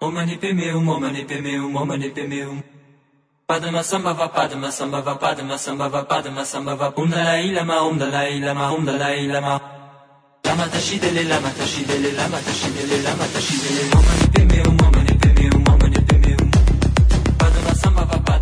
Om mani padme om mani padme om mani padme hum. Padma sambhava, padma sambhava, padma sambhava, padma sambhava. Om Dalai Lama, om Dalai Lama, om Dalai Lama. Lama tashidele, lama tashidele, lama tashidele, lama tashidele. Om mani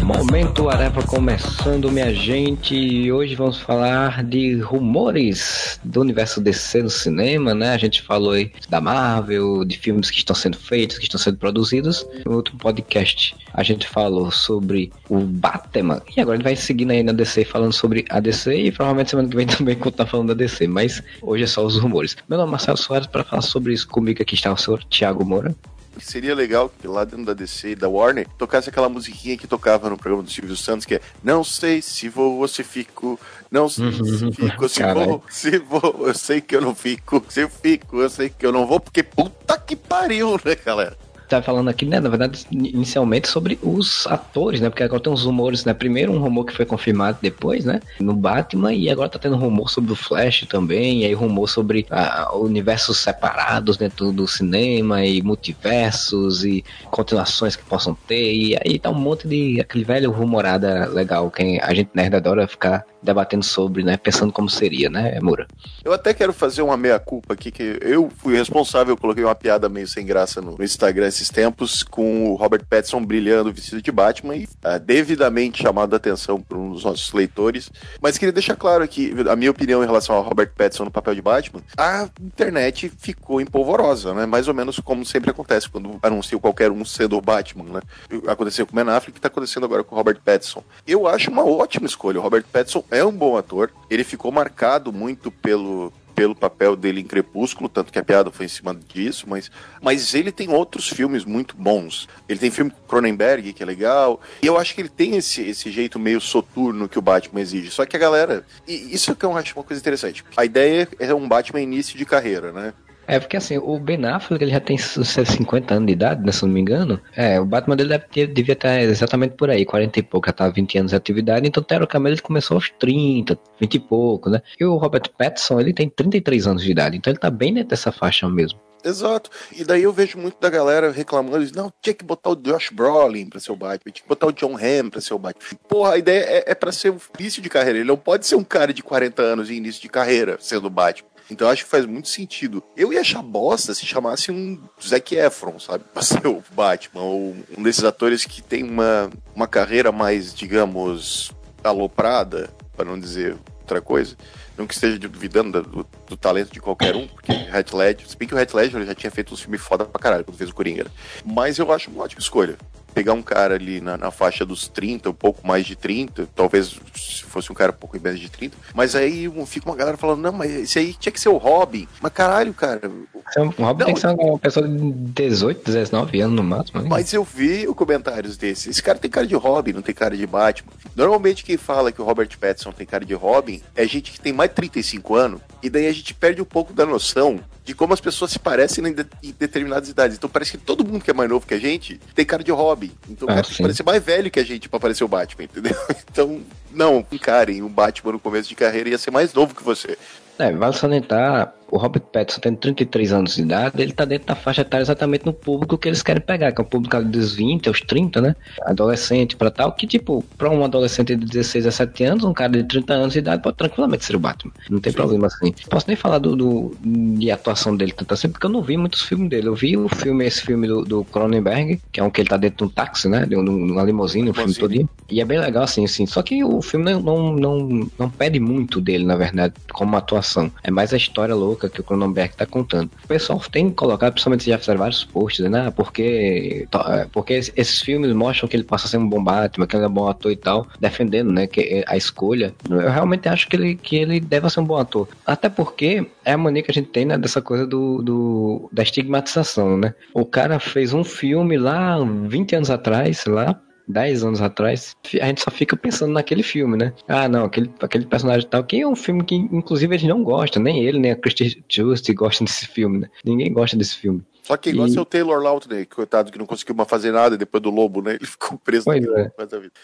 Momento Areva começando, minha gente, e hoje vamos falar de rumores do universo DC no cinema, né? A gente falou aí da Marvel, de filmes que estão sendo feitos, que estão sendo produzidos. No outro podcast a gente falou sobre o Batman, e agora a gente vai seguindo aí na DC falando sobre a DC, e provavelmente semana que vem também continuar falando da DC, mas hoje é só os rumores. Meu nome é Marcelo Soares, para falar sobre isso comigo aqui está o senhor Thiago Moura. Seria legal que lá dentro da DC e da Warner tocasse aquela musiquinha que tocava no programa do Silvio Santos, que é Não sei se vou ou se fico, não sei se fico, se vou, se vou, eu sei que eu não fico, se eu fico, eu sei que eu não vou, porque puta que pariu, né, galera? Tá falando aqui, né, na verdade, inicialmente sobre os atores, né, porque agora tem uns rumores, né, primeiro um rumor que foi confirmado depois, né, no Batman, e agora tá tendo rumor sobre o Flash também, e aí rumor sobre ah, universos separados dentro do cinema, e multiversos, e continuações que possam ter, e aí tá um monte de, aquele velho rumorada legal, que a gente nerd adora ficar debatendo sobre, né, pensando como seria, né, Moura? Eu até quero fazer uma meia-culpa aqui, que eu fui responsável, eu coloquei uma piada meio sem graça no Instagram tempos, com o Robert Pattinson brilhando vestido de Batman e ah, devidamente chamado a atenção por um dos nossos leitores. Mas queria deixar claro aqui, a minha opinião em relação ao Robert Pattinson no papel de Batman, a internet ficou empolvorosa, né? Mais ou menos como sempre acontece quando anunciam qualquer um sendo o Batman, né? Aconteceu com o Ben Affleck, tá acontecendo agora com o Robert Pattinson. Eu acho uma ótima escolha. O Robert Pattinson é um bom ator. Ele ficou marcado muito pelo pelo papel dele em Crepúsculo, tanto que a piada foi em cima disso, mas, mas ele tem outros filmes muito bons. Ele tem filme Cronenberg, que é legal, e eu acho que ele tem esse, esse jeito meio soturno que o Batman exige. Só que a galera. E isso que eu acho uma coisa interessante. A ideia é um Batman início de carreira, né? É, porque assim, o Ben Affleck ele já tem seus 50 anos de idade, né, se não me engano. É, o Batman dele deve devia estar exatamente por aí, 40 e pouco, já tá 20 anos de atividade, então teoricamente ele começou aos 30, 20 e pouco, né? E o Robert Pattinson, ele tem 33 anos de idade, então ele tá bem dentro dessa faixa mesmo. Exato. E daí eu vejo muito da galera reclamando, eles, não, tinha que botar o Josh Brolin pra ser o Batman, tinha que botar o John Hamm pra ser o Batman. Porra, a ideia é, é pra ser o início de carreira, ele não pode ser um cara de 40 anos de início de carreira sendo o Batman. Então acho que faz muito sentido. Eu ia achar bosta se chamasse um Zac Efron, sabe? Pra ser o Batman, ou um desses atores que tem uma, uma carreira mais, digamos, aloprada, para não dizer outra coisa. Não que esteja duvidando do, do talento de qualquer um, porque Heath Ledger, se bem que o Heath Ledger já tinha feito um filme foda pra caralho quando fez o Coringa. né? Mas eu acho uma ótima escolha. Pegar um cara ali na, na faixa dos 30, um pouco mais de 30, talvez se fosse um cara um pouco menos de 30, mas aí fica uma galera falando, não, mas esse aí tinha que ser o Robin. Mas caralho, cara, o Robert Não, tem que ser uma pessoa de 18, 19 anos no máximo. né? Mas eu vi comentários desse. Esse cara tem cara de Robin, não tem cara de Batman. Normalmente quem fala que o Robert Pattinson tem cara de Robin é gente que tem mais de 35 anos. E daí a gente perde um pouco da noção de como as pessoas se parecem em, de- em determinadas idades. Então parece que todo mundo que é mais novo que a gente tem cara de Robin. Então Ah, cara tem que sim. parecer mais velho que a gente pra parecer o Batman, entendeu? Então, não, encarem, o Batman no começo de carreira ia ser mais novo que você. É, vale salientar, o Robert Pattinson tem 33 anos de idade, ele tá dentro da faixa etária exatamente no público que eles querem pegar, que é o público dos 20 aos 30, né? Adolescente pra tal, que tipo, pra um adolescente de 16 a 17 anos, um cara de 30 anos de idade pode tranquilamente ser o Batman. Não tem Sim. problema assim. Posso nem falar do, do- de atuação dele tanto assim, porque eu não vi muitos filmes dele. Eu vi o filme, esse filme do, do Cronenberg, que é um que ele tá dentro de um táxi, né? De um- de uma limusine, o filme todinho. E é bem legal, assim, assim. Só que o filme não, não, não, não pede muito dele, na verdade, como atuação. É mais a história louca que o Cronenberg tá contando. O pessoal tem que colocar, principalmente já fizeram vários posts, né? Porque, é, porque es- esses filmes mostram que ele possa ser um bom Batman, que ele é um bom ator e tal, defendendo, né? Que é a escolha. Eu realmente acho que ele, que ele deve ser um bom ator. Até porque é a mania que a gente tem, né? Dessa coisa do, do da estigmatização, né? O cara fez um filme lá 20 anos atrás, lá, 10 anos atrás, a gente só fica pensando naquele filme, né? Ah, não, aquele, aquele personagem tal, que é um filme que, inclusive, eles não gostam, nem ele, nem a Christy Just gostam desse filme, né? Ninguém gosta desse filme. Só que igual e... o Taylor Lautner, coitado que não conseguiu mais fazer nada depois do Lobo, né? Ele ficou preso pois é.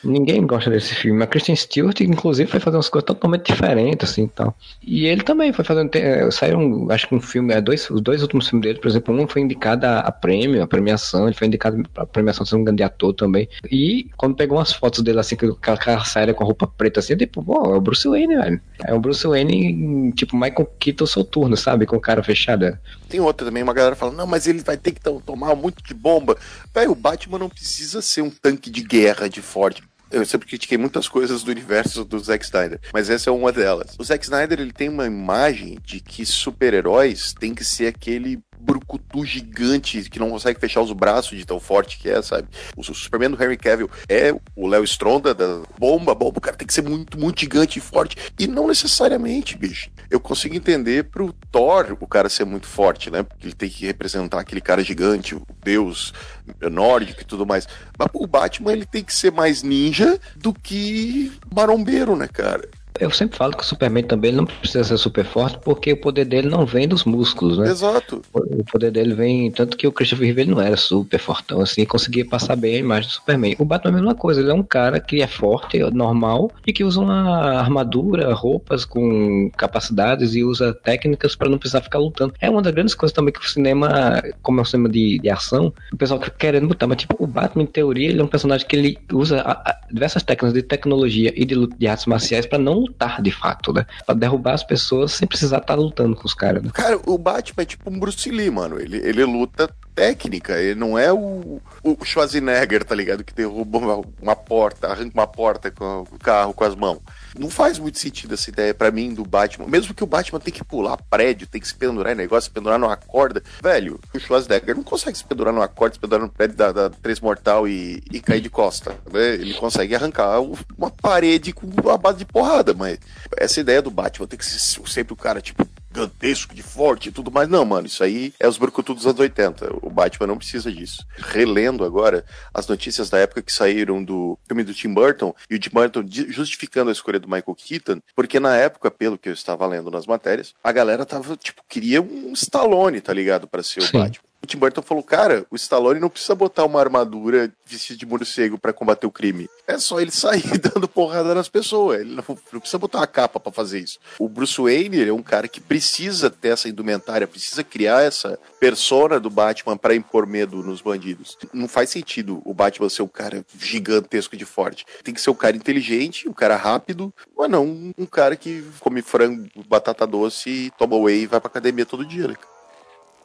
Ninguém gosta desse filme. A Kristen Stewart, inclusive, foi fazer umas coisas totalmente diferentes, assim, tal. E ele também foi fazendo... Eh, Saíram, acho que um filme... É, dois, os dois últimos filmes dele, por exemplo, um foi indicado a, a prêmio, a premiação. Ele foi indicado a premiação, se não me engano, de ator também. E quando pegou umas fotos dele, assim, com aquela séria, com a roupa preta, assim, tipo, pô, é o Bruce Wayne, velho. É o Bruce Wayne, tipo, Michael Keaton soturno, sabe? Com cara fechada. Tem outra também, uma galera falando, não, mas ele vai ter que tomar muito de bomba. Velho, o Batman não precisa ser um tanque de guerra de forte. Eu sempre critiquei muitas coisas do universo do Zack Snyder, mas essa é uma delas. O Zack Snyder ele tem uma imagem de que super-heróis tem que ser aquele brucutu gigante que não consegue fechar os braços de tão forte que é, sabe? O Superman do Henry Cavill é o Léo Stronda da bomba, bomba, o cara tem que ser muito, muito gigante e forte. E não necessariamente, bicho. Eu consigo entender pro Thor o cara ser muito forte, né? Porque ele tem que representar aquele cara gigante, o deus nórdico e tudo mais. Mas o Batman ele tem que ser mais ninja do que marombeiro, né, cara? Eu sempre falo que o Superman também não precisa ser super forte porque o poder dele não vem dos músculos, né? Exato. O poder dele vem. Tanto que o Christopher Reeve não era super fortão, assim, conseguia passar bem a imagem do Superman. O Batman é a mesma coisa, ele é um cara que é forte, normal, e que usa uma armadura, roupas com capacidades e usa técnicas para não precisar ficar lutando. É uma das grandes coisas também que o cinema, como é um cinema de, de ação, o pessoal fica querendo botar, mas tipo, o Batman, em teoria, ele é um personagem que ele usa a, a, diversas técnicas de tecnologia e de, de artes marciais para não lutar de fato, né? Pra derrubar as pessoas sem precisar estar tá lutando com os caras, né? Cara, o Batman é tipo um Bruce Lee, mano. Ele, ele luta técnica, ele não é o, o Schwarzenegger, tá ligado? Que derruba uma, uma porta, arranca uma porta com o carro com as mãos. Não faz muito sentido essa ideia para mim do Batman. Mesmo que o Batman tem que pular prédio, tem que se pendurar em negócio, se pendurar numa corda. Velho, o Schwarzenegger não consegue se pendurar numa corda, se pendurar no prédio da, da Três Mortal e, e cair de costa. Né? Ele consegue arrancar uma parede com uma base de porrada, mas essa ideia do Batman tem que ser sempre o cara, tipo, gigantesco, de forte e tudo mais. Não, mano, isso aí é os brucutus dos anos 80. O Batman não precisa disso. Relendo agora as notícias da época que saíram do filme do Tim Burton e o Tim Burton justificando a escolha do Michael Keaton, porque na época, pelo que eu estava lendo nas matérias, a galera tava, tipo, queria um Stallone, tá ligado, para ser Sim. o Batman. O Tim Burton falou, cara, o Stallone não precisa botar uma armadura vestida de morcego para combater o crime. É só ele sair dando porrada nas pessoas. Ele não, não precisa botar uma capa para fazer isso. O Bruce Wayne é um cara que precisa ter essa indumentária, precisa criar essa persona do Batman para impor medo nos bandidos. Não faz sentido o Batman ser um cara gigantesco de forte. Tem que ser um cara inteligente, um cara rápido, ou não um cara que come frango, batata doce toma whey e vai pra academia todo dia, né?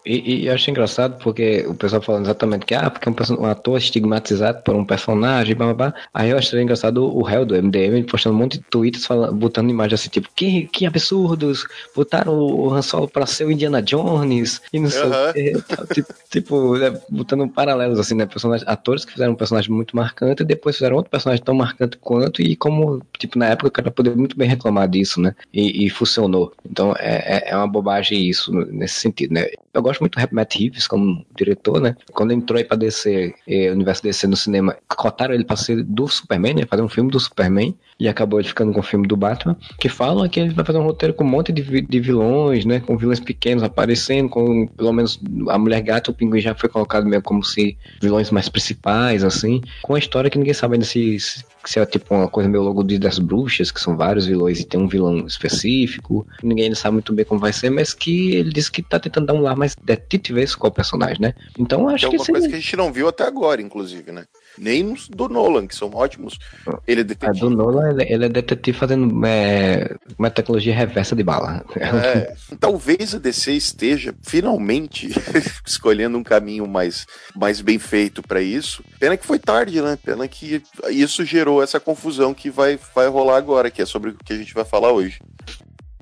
E, e, eu achei engraçado porque o pessoal falando exatamente que, ah, porque um, um ator estigmatizado por um personagem, blá, blá, blá. Aí eu achei engraçado o réu do MDM postando um monte de tweets falando, botando imagens assim, tipo, que, que absurdos, botaram o Han Solo pra ser o Indiana Jones e não sei o quê. Tipo, tipo né, botando paralelos assim, né? Personagens, atores que fizeram um personagem muito marcante e depois fizeram outro personagem tão marcante quanto e como, tipo, na época o cara poderia muito bem reclamar disso, né? E, e funcionou. Então é, é, é uma bobagem isso nesse sentido, né? Eu gosto muito do Matt Reeves como diretor, né? Quando entrou aí pra DC, eh, o universo DC no cinema, cotaram ele pra ser do Superman, né? Fazer um filme do Superman e acabou ele ficando com o filme do Batman, que falam que ele vai fazer um roteiro com um monte de, de vilões, né? Com vilões pequenos aparecendo, com pelo menos a Mulher Gata, o Pinguim já foi colocado meio como se vilões mais principais, assim, com a história que ninguém sabe ainda se, se é tipo uma coisa meio logo de das bruxas, que são vários vilões e tem um vilão específico. Ninguém sabe muito bem como vai ser, mas que ele disse que tá tentando dar um lar mais detetivesco com o personagem, né? Então acho que. É uma coisa que a gente não viu até agora, inclusive, né? Nem do Nolan, que são ótimos. Ele é detetive. A do Nolan, ele, ele é detetive fazendo é, uma tecnologia reversa de bala. É, talvez a DC esteja finalmente escolhendo um caminho mais, mais bem feito para isso. Pena que foi tarde, né? Pena que isso gerou essa confusão que vai, vai rolar agora, que é sobre o que a gente vai falar hoje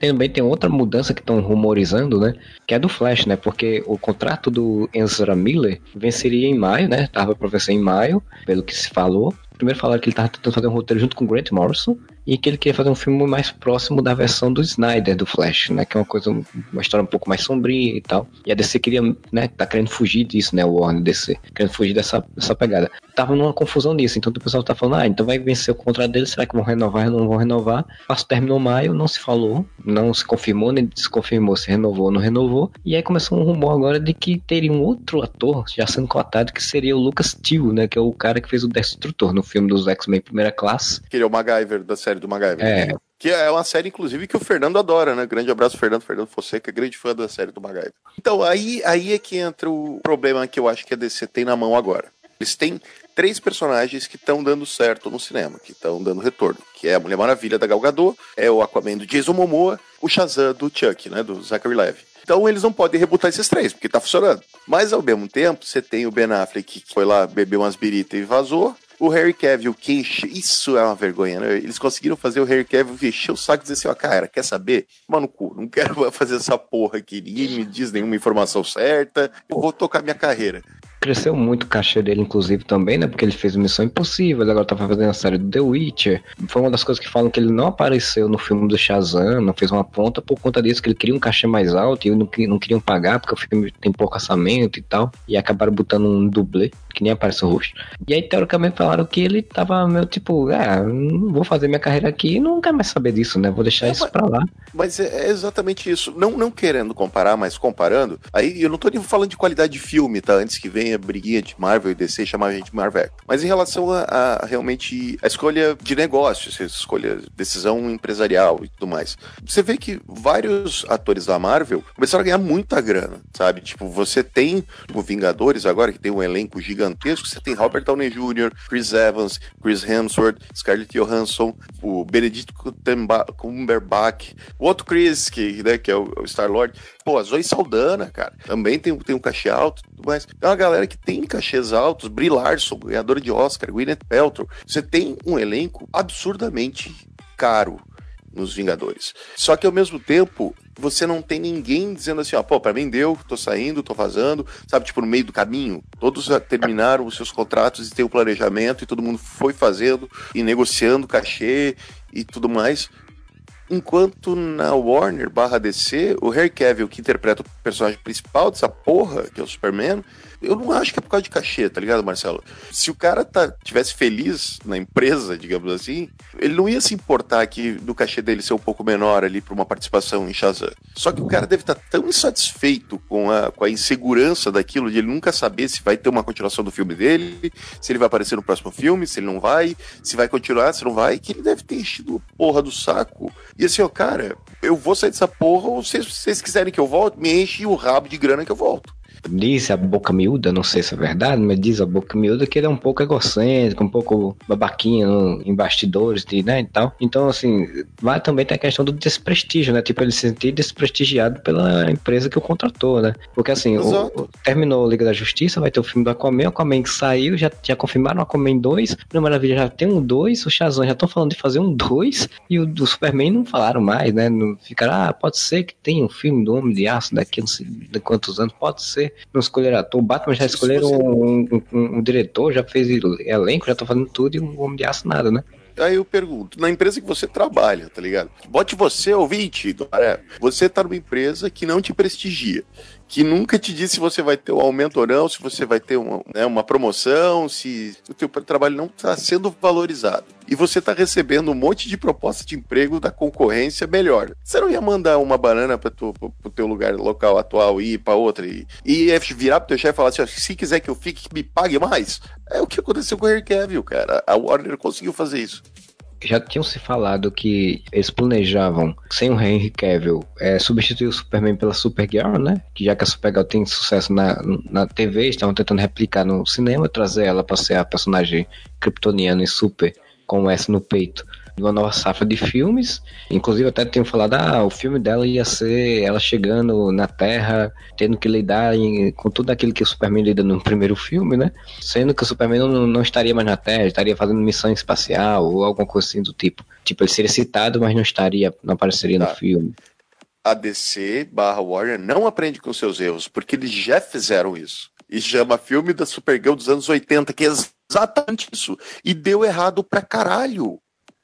também tem outra mudança que estão rumorizando, né? Que é do Flash, né? Porque o contrato do Ezra Miller venceria em maio, né? Tava pra vencer em maio, pelo que se falou. Primeiro falaram que ele tava tentando fazer um roteiro junto com Grant Morrison. E que ele queria fazer um filme mais próximo da versão do Snyder do Flash, né? Que é uma coisa, uma história um pouco mais sombria e tal. E a DC queria, né? Tá querendo fugir disso, né? O Warner DC, querendo fugir dessa, dessa pegada. Tava numa confusão nisso, então o pessoal tá falando, ah, então vai vencer o contrato dele, será que vão renovar? Não vão renovar? Passo terminou maio, não se falou, não se confirmou nem desconfirmou se renovou ou não renovou. E aí começou um rumor agora de que teria um outro ator já sendo cotado que seria o Lucas Steele, né? Que é o cara que fez o Destrutor no filme dos X-Men Primeira Classe. Que ele é o MacGyver da série do MacGyver. É, Que é uma série, inclusive, que o Fernando adora, né? Grande abraço, Fernando. Fernando Fonseca, grande fã da série do MacGyver. Então, aí, aí é que entra o problema que eu acho que a DC tem na mão agora. Eles têm três personagens que estão dando certo no cinema, que estão dando retorno, que é a Mulher Maravilha da Gal Gadot, é o Aquaman do Jason Momoa, o Shazam do Chuck, né, do Zachary Levi. Então eles não podem rebutar esses três, porque tá funcionando. Mas ao mesmo tempo, você tem o Ben Affleck que foi lá beber umas biritas e vazou. O Harry Cavill, que enche... Isso é uma vergonha, né? Eles conseguiram fazer o Harry Cavill encher o saco e dizer assim, ó, cara, quer saber? Mano, cu, não quero fazer essa porra aqui. Ninguém me diz nenhuma informação certa. Eu vou tocar minha carreira. Cresceu muito o cachê dele, inclusive, também, né? Porque ele fez Missão Impossível, agora tá fazendo a série do The Witcher. Foi uma das coisas que falam que ele não apareceu no filme do Shazam, não fez uma ponta por conta disso, que ele queria um cachê mais alto e não, não queriam pagar, porque o filme tem pouco orçamento e tal. E acabaram botando um dublê, que nem aparece o rosto. E aí, teoricamente, falaram que ele tava meio tipo, ah, não vou fazer minha carreira aqui e não quero mais saber disso, né? Vou deixar É, isso mas- pra lá. Mas é é exatamente isso. Não, não querendo comparar, mas comparando. Aí eu não tô nem falando de qualidade de filme, tá? Antes que venha briguinha de Marvel e DC chamar a gente de Marvel. Mas em relação a, a realmente a escolha de negócios, escolha, decisão empresarial e tudo mais. Você vê que vários atores da Marvel começaram a ganhar muita grana, sabe? Tipo, você tem o Vingadores agora, que tem um elenco gigantesco. Você tem Robert Downey Jr., Chris Evans, Chris Hemsworth, Scarlett Johansson, o Cumberba- Cumberbatch, o outro Chris, que, né, que é o Star-Lord. Pô, a Zoe Saldana, cara, também tem, tem um cachê alto e tudo mais. É uma galera que tem cachês altos. Brie Larson, ganhadora de Oscar, Gwyneth Paltrow. Você tem um elenco absurdamente caro nos Vingadores. Só que ao mesmo tempo, você não tem ninguém dizendo assim, ó, pô, pra mim deu, tô saindo, tô vazando, sabe, tipo, no meio do caminho. Todos terminaram os seus contratos e tem o planejamento e todo mundo foi fazendo e negociando cachê e tudo mais. Enquanto na Warner barra DC, o Harry Cavill, que interpreta o personagem principal dessa porra, que é o Superman, eu não acho que é por causa de cachê, tá ligado, Marcelo? Se o cara tá, tivesse feliz na empresa, digamos assim, ele não ia se importar aqui do cachê dele ser um pouco menor ali pra uma participação em Shazam. Só que o cara deve estar tão insatisfeito com a, com a insegurança daquilo, de ele nunca saber se vai ter uma continuação do filme dele, se ele vai aparecer no próximo filme, se ele não vai, se vai continuar, se não vai, que ele deve ter enchido a porra do saco. E assim, ó, cara, eu vou sair dessa porra, ou se vocês quiserem que eu volte, me enche o rabo de grana que eu volto. Diz a boca miúda, não sei se é verdade, mas diz a boca miúda que ele é um pouco egocêntrico, um pouco babaquinha no- em bastidores de, né, e tal. Então, assim, vai também ter a questão do desprestígio, né? Tipo, ele se sentir desprestigiado pela empresa que o contratou, né? Porque, assim, o- terminou a Liga da Justiça, vai ter o filme do Aquaman, o Aquaman que saiu, já, já confirmaram o Aquaman 2, Mulher Maravilha já tem um 2, o Shazam já estão falando de fazer um 2, e o do Superman não falaram mais, né? Não ficaram, ah, pode ser que tenha um filme do Homem de Aço daqui a não sei de quantos anos, pode ser. Não escolheram ator, o Batman já escolheram um, um- um- um diretor, já fez elenco, já tá fazendo tudo, e o Homem de Aço nada, né? Aí eu pergunto, na empresa que você trabalha, tá ligado? Bote você, ouvinte, Maré. Você tá numa empresa que não te prestigia, que nunca te diz se você vai ter um aumento ou não, se você vai ter uma, né, uma promoção, se o teu trabalho não está sendo valorizado. E você tá recebendo um monte de proposta de emprego da concorrência melhor. Você não ia mandar uma banana para pro teu lugar local atual e ir para outra e, e virar pro teu chefe e falar assim, se quiser que eu fique, que me pague mais. É o que aconteceu com o Harry Cavill, cara. A Warner conseguiu fazer isso. Já tinham se falado que eles planejavam, sem o Henry Cavill, é, substituir o Superman pela Supergirl, né? Que já que a Supergirl tem sucesso na, na TV, estavam tentando replicar no cinema, trazer ela para ser a personagem kryptoniana e super com S no peito uma nova safra de filmes. Inclusive até tinham falado, ah, o filme dela ia ser ela chegando na Terra, tendo que lidar em- com tudo aquilo que o Superman lida no primeiro filme, né? Sendo que o Superman não, não estaria mais na Terra, estaria fazendo missão espacial ou alguma coisa assim do tipo. Tipo, ele seria citado, mas não estaria, não apareceria Tá. no filme. a DC barra Warner não aprende com seus erros, porque eles já fizeram isso. E chama filme da Supergirl dos anos 80, que é exatamente isso. E deu errado pra caralho.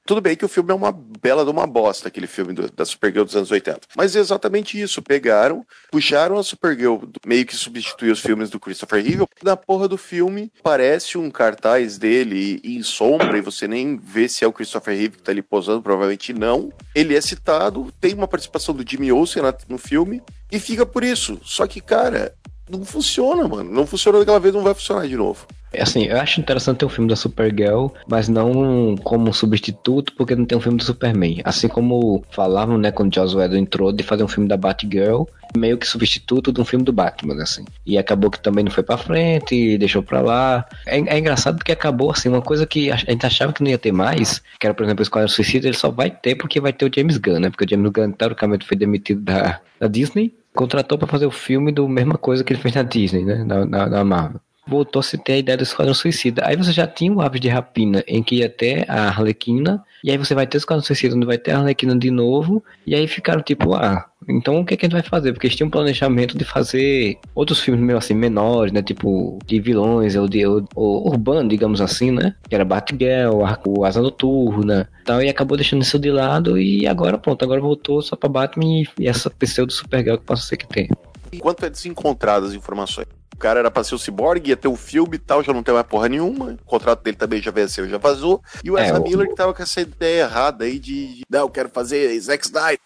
Tudo bem que o filme é uma bela de uma bosta, aquele filme do, da Supergirl dos anos 80. Mas é exatamente isso. Pegaram, puxaram a Supergirl, meio que substituiu os filmes do Christopher Reeve. Na porra do filme, parece um cartaz dele em sombra e você nem vê se é o Christopher Reeve que tá ali posando, provavelmente não. Ele é citado, tem uma participação do Jimmy Olsen no filme e fica por isso. Só que, cara, não funciona, mano. Não funcionou daquela vez, não vai funcionar de novo. É assim, eu acho interessante ter um filme da Supergirl, mas não como substituto, porque não tem um filme do Superman. Assim como falavam, né, quando Joss Whedon entrou, de fazer um filme da Batgirl, meio que substituto de um filme do Batman, assim. E acabou que também não foi pra frente, deixou pra lá. É, é, engraçado porque acabou, assim, uma coisa que a gente achava que não ia ter mais, que era, por exemplo, o Esquadrão Suicida, ele só vai ter porque vai ter o James Gunn, né? Porque o James Gunn, teoricamente, foi demitido da, da Disney, contratou para fazer o filme do mesma coisa que ele fez na Disney, né? Na, na, na Marvel voltou a ter a ideia do Esquadrão Suicida. Aí você já tinha o Aves de Rapina, em que ia ter a Arlequina, e aí você vai ter o Esquadrão Suicida, onde vai ter a Arlequina de novo, e aí ficaram tipo, ah, então o que, é que a gente vai fazer? Porque eles tinham um planejamento de fazer outros filmes meio assim, menores, né? Tipo, de vilões, ou de ou, ou urbano, digamos assim, né? Que era Batgirl, o Asa Noturna tal, e acabou deixando isso de lado, e agora pronto, agora voltou só pra Batman e, essa pseudo Supergirl que possa ser que tem. Enquanto é desencontradas as informações cara era pra ser o Cyborg, ia ter o um filme e tal, já não tem mais porra nenhuma. O contrato dele também já venceu, já vazou. E o Ezra é, Miller que tava com essa ideia errada aí de, não, eu quero fazer Zack Snyder.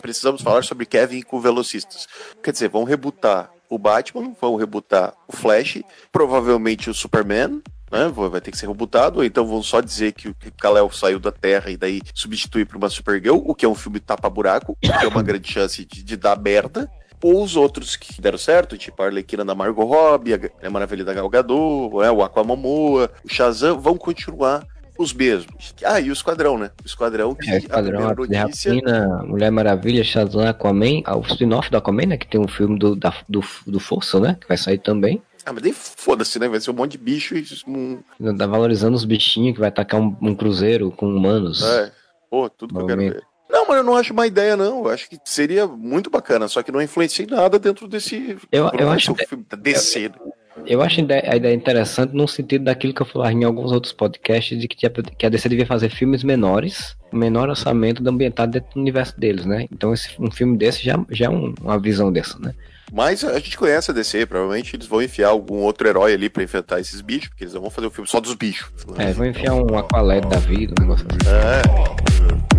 Precisamos falar sobre Kevin com Velocistas. Quer dizer, vão rebutar o Batman, vão rebutar o Flash, provavelmente o Superman, né? Vai ter que ser rebutado, ou então vão só dizer que o Kal-El saiu da Terra e daí substituir por uma Supergirl, o que é um filme tapa-buraco, que é uma grande chance de, de dar merda ou os outros que deram certo, tipo a Arlequina da Margot Robbie, a Maravilha da Gal Gadot, é, o Aquamomoa, o Shazam, vão continuar os mesmos. Ah, e o Esquadrão, né? O Esquadrão que é, Esquadrão, a notícia... Rapina, Mulher Maravilha, Shazam, Aquaman, ah, o spin-off do Aquaman, né? Que tem um filme do, da, do, do Força, né? Que vai sair também. Ah, mas nem foda-se, né? Vai ser um monte de bicho e. Um... Tá valorizando os bichinhos que vai atacar um, um cruzeiro com humanos. É. Pô, tudo que eu quero ver. Não, mas eu não acho uma ideia, não. Eu acho que seria muito bacana, só que não influencia em nada dentro desse. Eu, eu acho DC. Eu, eu acho a ideia interessante no sentido daquilo que eu falava em alguns outros podcasts, de que, que a DC devia fazer filmes menores, menor orçamento, ambientado dentro do universo deles, né? Então esse, um filme desse já, já é um, uma visão dessa, né? Mas a gente conhece a DC, provavelmente eles vão enfiar algum outro herói ali pra enfrentar esses bichos, porque eles vão fazer um filme só dos bichos. É, vão enfiar um Aqualed da vida, um negócio assim. É.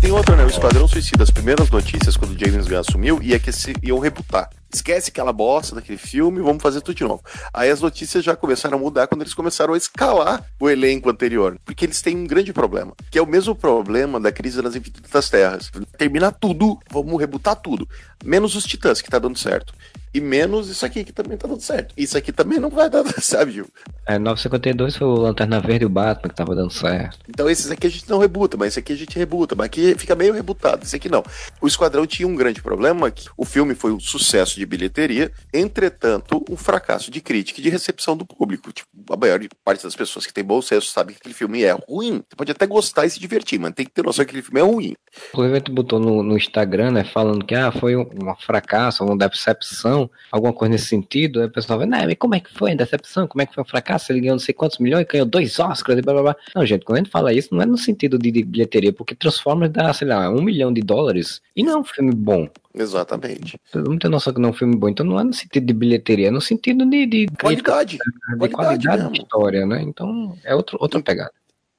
Tem outra, né? O Esquadrão Suicida, as primeiras notícias quando o James Gunn assumiu, ia que se, iam rebutar. Esquece aquela bosta daquele filme, vamos fazer tudo de novo. Aí as notícias já começaram a mudar quando eles começaram a escalar o elenco anterior. Porque eles têm um grande problema, que é o mesmo problema da crise nas infinitas terras. Terminar tudo, vamos rebutar tudo. Menos os titãs, que tá dando certo e menos isso aqui que também tá dando certo. Isso aqui também não vai dar, sabe, Gil? É, 952 foi o Lanterna Verde e o Batman que tava dando certo. Então esses aqui a gente não rebuta, mas esse aqui a gente rebuta, mas aqui fica meio rebutado, esse aqui não. O Esquadrão tinha um grande problema, que o filme foi um sucesso de bilheteria, entretanto, um fracasso de crítica e de recepção do público. Tipo, a maior parte das pessoas que tem bom senso sabe que aquele filme é ruim. Você pode até gostar e se divertir, mas tem que ter noção que aquele filme é ruim. Inclusive, a gente botou no, no Instagram, né, falando que ah, foi um, um fracasso, uma decepção alguma coisa nesse sentido, aí o pessoal vai, né, como é que foi a decepção? Como é que foi um fracasso? Ele ganhou não sei quantos milhões, ganhou dois Oscars e blá blá blá. Não, gente, quando a gente fala isso, não é no sentido de, de bilheteria, porque Transformers dá, sei lá, um milhão de dólares e não é um filme bom. Exatamente. Todo mundo tem noção que não é um filme bom, então não é no sentido de bilheteria, é no sentido de, de qualidade, de qualidade, qualidade de história, né? Então é outro, outra pegada.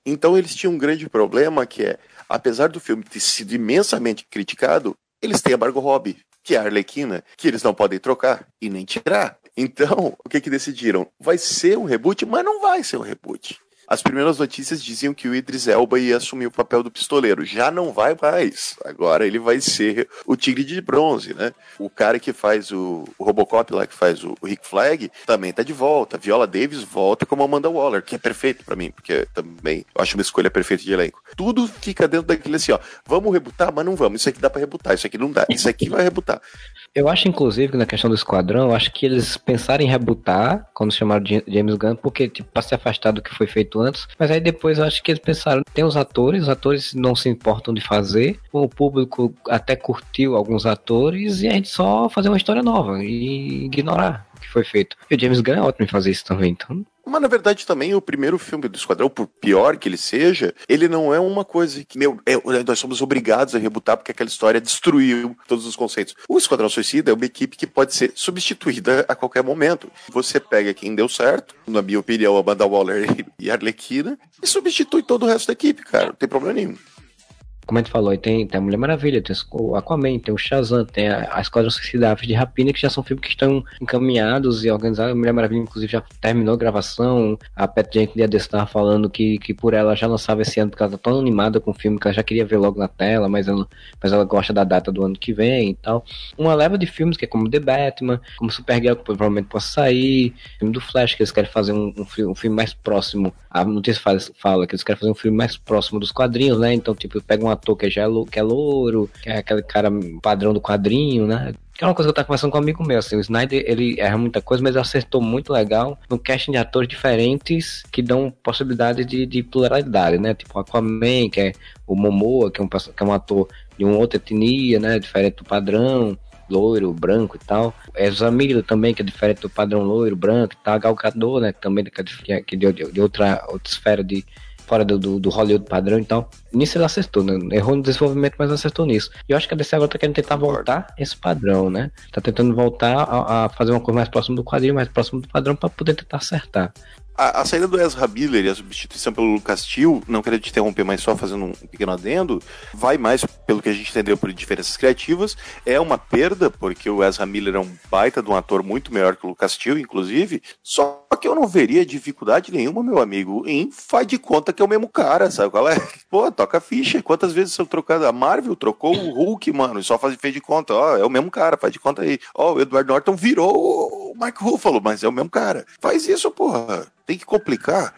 Então eles tinham um grande problema que é, apesar do filme ter sido imensamente criticado, eles têm a Margot Robbie, que é a Arlequina, que eles não podem trocar e nem tirar. Então, o que que decidiram? Vai ser um reboot, mas não vai ser um reboot. As primeiras notícias diziam que o Idris Elba ia assumir o papel do pistoleiro. Já não vai mais. Agora ele vai ser o tigre de bronze, né? O cara que faz o, o Robocop lá, que faz o, o, Rick Flag, também tá de volta. Viola Davis volta como Amanda Waller, que é perfeito para mim, porque também eu acho uma escolha perfeita de elenco. Tudo fica dentro daquele assim, ó. Vamos rebutar, mas não vamos. Isso aqui dá pra rebutar, isso aqui não dá. Isso aqui vai rebutar. Eu acho, inclusive, que na questão do esquadrão, eu acho que eles pensaram em rebutar quando chamaram James Gunn, porque, tipo, pra se afastar do que foi feito antes. Mas aí depois eu acho que eles pensaram, tem os atores, os atores não se importam de fazer, o público até curtiu alguns atores, e a gente só fazer uma história nova e ignorar que foi feito. E o James Gunn é ótimo em fazer isso também, então mas na verdade também o primeiro filme do Esquadrão, por pior que ele seja, ele não é uma coisa que, meu, é, nós somos obrigados a rebutar porque aquela história destruiu todos os conceitos. O Esquadrão Suicida é uma equipe que pode ser substituída a qualquer momento. Você pega quem deu certo, na minha opinião, Amanda Waller e a Arlequina, e substitui todo o resto da equipe, cara. Não tem problema nenhum como a gente falou, tem, tem a Mulher Maravilha, tem o Aquaman, tem o Shazam, tem a, a Esquadrão Suicida de Rapina, que já são filmes que estão encaminhados e organizados. A Mulher Maravilha, inclusive, já terminou a gravação. A Pat Jenkins desse estava falando que, que por ela já lançava esse ano, porque ela tá tão animada com o filme que ela já queria ver logo na tela, mas ela, mas ela gosta da data do ano que vem e tal. Uma leva de filmes que é como The Batman, como Supergirl, que provavelmente possa sair, filme do Flash, que eles querem fazer um, um, um filme mais próximo. A notícia fala, fala que eles querem fazer um filme mais próximo dos quadrinhos, né? Então, tipo, pega um ator que, já é, que é louro, que é aquele cara padrão do quadrinho, né? Que é uma coisa que eu tava conversando com um amigo meu, assim, o Snyder, ele erra muita coisa, mas acertou muito legal no casting de atores diferentes que dão possibilidade de, de pluralidade, né? Tipo Aquaman, que é o Momoa, que é um, que é um ator de uma outra etnia, né? Diferente do padrão loiro, branco e tal. Ezra Miller também, que é diferente do padrão loiro, branco e tal. Gal né, também que é, que é de, de, outra, outra esfera de, fora do, do, do, Hollywood padrão e tal. Nisso ele acertou, né? Errou no desenvolvimento, mas acertou nisso. E eu acho que a DC agora tá querendo tentar voltar esse padrão, né? Tá tentando voltar a, a fazer uma coisa mais próxima do quadrinho, mais próximo do padrão, para poder tentar acertar. A, a, saída do Ezra Miller e a substituição pelo Lucas Till, não quero te interromper, mas só fazendo um pequeno adendo, vai mais, pelo que a gente entendeu, por diferenças criativas. É uma perda, porque o Ezra Miller é um baita de um ator muito melhor que o Lucas Till, inclusive. Só que eu não veria dificuldade nenhuma, meu amigo, em faz de conta que é o mesmo cara, sabe qual é? Pô, toca ficha. Quantas vezes eu trocado? A Marvel trocou o Hulk, mano, e só faz, fez de conta. Ó, é o mesmo cara, faz de conta aí. Ó, o Edward Norton virou o Mike Ruffalo, mas é o mesmo cara. Faz isso, porra. Tem que complicar.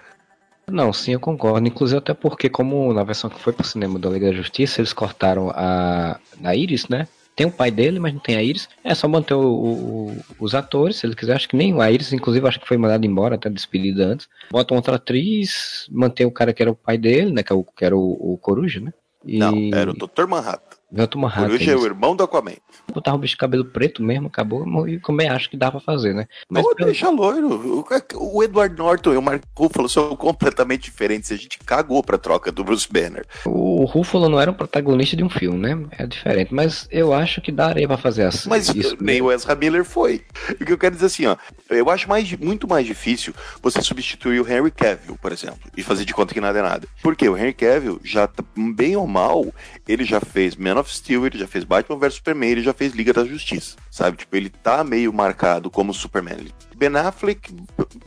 Não, sim, eu concordo. Inclusive até porque, como na versão que foi pro cinema da Liga da Justiça, eles cortaram a, a Iris, né? Tem o pai dele, mas não tem a Iris. É só manter o, o, os atores, se ele quiser. Acho que nem a Iris, inclusive, acho que foi mandado embora, até despedida antes. Bota outra atriz, mantém o cara que era o pai dele, né? Que, é o, que era o, o Coruja, né? E... Não, era o Dr. Manhattan. Velto Manhattan. Coruja é o irmão do Aquaman. Botava o bicho de cabelo preto mesmo, acabou, e também acho que dá pra fazer, né? Mas Pô, pelo... deixa loiro. O Edward Norton e o Mark Ruffalo são completamente diferentes. A gente cagou pra troca do Bruce Banner. O Ruffalo não era um protagonista de um filme, né? É diferente, mas eu acho que daria pra fazer assim. Mas isso nem o Ezra Miller foi. O que eu quero dizer assim, ó, eu acho mais, muito mais difícil você substituir o Henry Cavill, por exemplo, e fazer de conta que nada é nada. Porque o Henry Cavill já, bem ou mal, ele já fez Man of Steel, ele já fez Batman vs Superman, ele já fez Liga da Justiça, sabe? Tipo, ele tá meio marcado como Superman. Ben Affleck,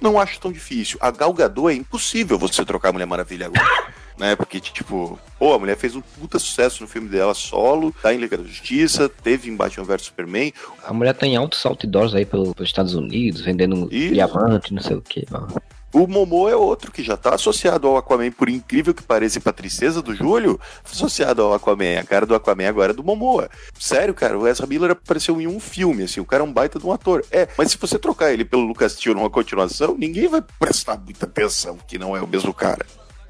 não acho tão difícil. A Gal Gadot é impossível você trocar a Mulher Maravilha agora. né? Porque, tipo, pô, a mulher fez um puta sucesso no filme dela solo, tá em Liga da Justiça, teve em Batman vs Superman. A mulher tá em altos outdoors aí pelos Estados Unidos, vendendo Isso. diamante, não sei o que. O Momo é outro que já está associado ao Aquaman, por incrível que pareça, pra tristeza do Júlio, associado ao Aquaman. A cara do Aquaman agora é do Momoa. Sério, cara, o Ezra Miller apareceu em um filme, assim, o cara é um baita de um ator. É, mas se você trocar ele pelo Lucas Tio numa continuação, ninguém vai prestar muita atenção que não é o mesmo cara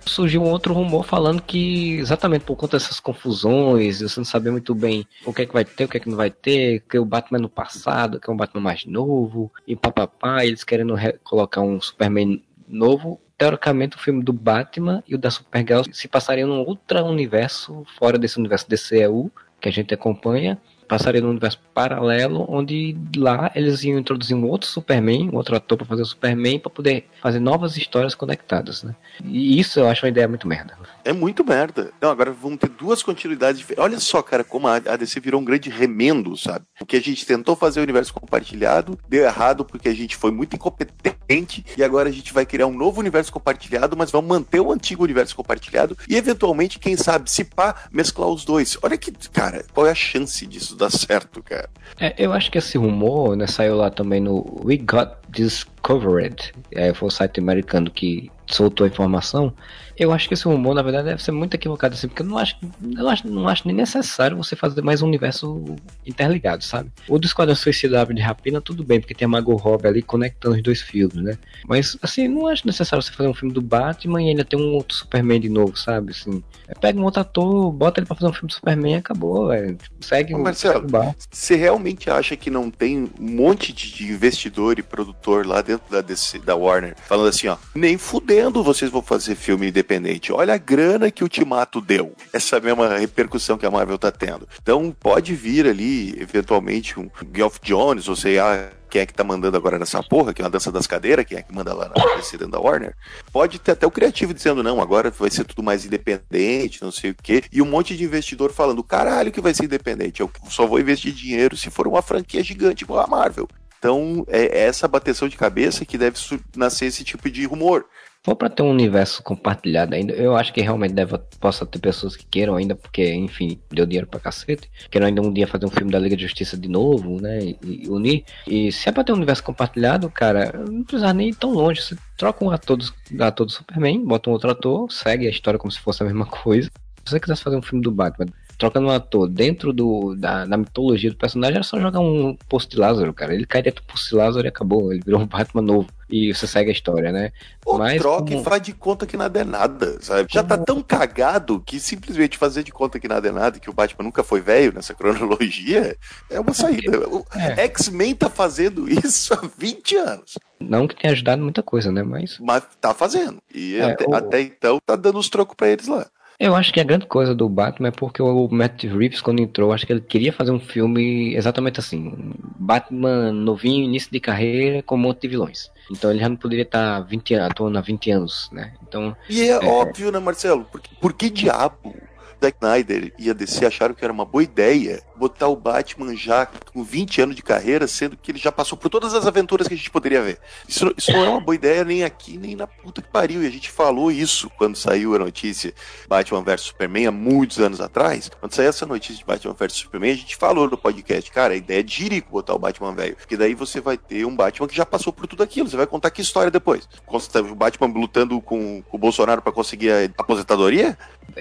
surgiu um outro rumor falando que exatamente por conta dessas confusões, você não saber muito bem o que é que vai ter, o que é que não vai ter, que o Batman no passado, que é um Batman mais novo, e papapá, eles querendo colocar um Superman novo, teoricamente o filme do Batman e o da Supergirl se passariam num outro universo, fora desse universo DCEU que a gente acompanha, passaria num universo paralelo, onde lá eles iam introduzir um outro Superman, um outro ator para fazer o Superman, para poder fazer novas histórias conectadas, né? E isso eu acho uma ideia muito merda. É muito merda. Não, agora vamos ter duas continuidades diferentes. Olha só, cara, como a DC virou um grande remendo, sabe? Porque a gente tentou fazer o universo compartilhado, deu errado porque a gente foi muito incompetente, e agora a gente vai criar um novo universo compartilhado, mas vamos manter o antigo universo compartilhado e, eventualmente, quem sabe, se pá, mesclar os dois. Olha que, cara, qual é a chance disso dar certo, cara? É, eu acho que esse rumor, né, saiu lá também no We Got Discovered, é, foi o site americano que soltou a informação. Eu acho que esse rumor, na verdade, deve ser muito equivocado, assim, porque eu não acho, eu acho, não acho nem necessário você fazer mais um universo interligado, sabe? O do Esquadrão Suicida de Rapina, tudo bem, porque tem a Margot Robbie ali conectando os dois filmes, né? Mas, assim, não acho necessário você fazer um filme do Batman e ainda ter um outro Superman de novo, sabe? Assim, pega um outro ator, bota ele pra fazer um filme do Superman e acabou, velho. Segue Ô, Marcelo, o Você realmente acha que não tem um monte de investidor e produtor lá dentro da, DC, da Warner falando assim, ó, nem fudendo vocês vão fazer filme independente. Olha a grana que o Ultimato deu. Essa mesma repercussão que a Marvel tá tendo. Então pode vir ali, eventualmente, um Geoff Jones, ou sei lá, quem é que tá mandando agora nessa porra, que é uma dança das cadeiras, quem é que manda lá na DC da Warner, pode ter até o criativo dizendo, não, agora vai ser tudo mais independente, não sei o quê, e um monte de investidor falando, caralho que vai ser independente, eu só vou investir dinheiro se for uma franquia gigante igual a Marvel. Então, é essa bateção de cabeça que deve nascer esse tipo de rumor for para ter um universo compartilhado ainda, eu acho que realmente deve, possa ter pessoas que queiram ainda, porque, enfim, deu dinheiro pra cacete, queiram ainda um dia fazer um filme da Liga de Justiça de novo, né, e, e unir. E se é pra ter um universo compartilhado, cara, não precisa nem ir tão longe. Você troca um ator do, ator do Superman, bota um outro ator, segue a história como se fosse a mesma coisa. Se você quisesse fazer um filme do Batman, trocando um ator dentro do, da, da, mitologia do personagem, era só jogar um post Lázaro, cara. Ele cai dentro do post de Lázaro e acabou. Ele virou um Batman novo. E você segue a história, né? Ou Mas, troca como... e faz de conta que nada é nada, sabe? Já tá tão cagado que simplesmente fazer de conta que nada é nada, que o Batman nunca foi velho nessa cronologia, é uma saída. O é. X-Men tá fazendo isso há 20 anos. Não que tenha ajudado muita coisa, né? Mas. Mas tá fazendo. E é, até, até então tá dando os trocos pra eles lá. Eu acho que a grande coisa do Batman é porque o Matt Reeves, quando entrou, acho que ele queria fazer um filme exatamente assim. Batman novinho, início de carreira, com um monte de vilões. Então ele já não poderia estar 20, atuando há 20 anos, né? Então, e é, é... óbvio, né, Marcelo? Por, por que diabo Zack Snyder e a DC acharam que era uma boa ideia botar o Batman já com 20 anos de carreira, sendo que ele já passou por todas as aventuras que a gente poderia ver. Isso, isso não é uma boa ideia nem aqui, nem na puta que pariu. E a gente falou isso quando saiu a notícia Batman vs Superman há muitos anos atrás. Quando saiu essa notícia de Batman vs Superman, a gente falou no podcast, cara, a ideia é de jirico botar o Batman velho. Porque daí você vai ter um Batman que já passou por tudo aquilo. Você vai contar que história depois. O Batman lutando com, com o Bolsonaro para conseguir a aposentadoria?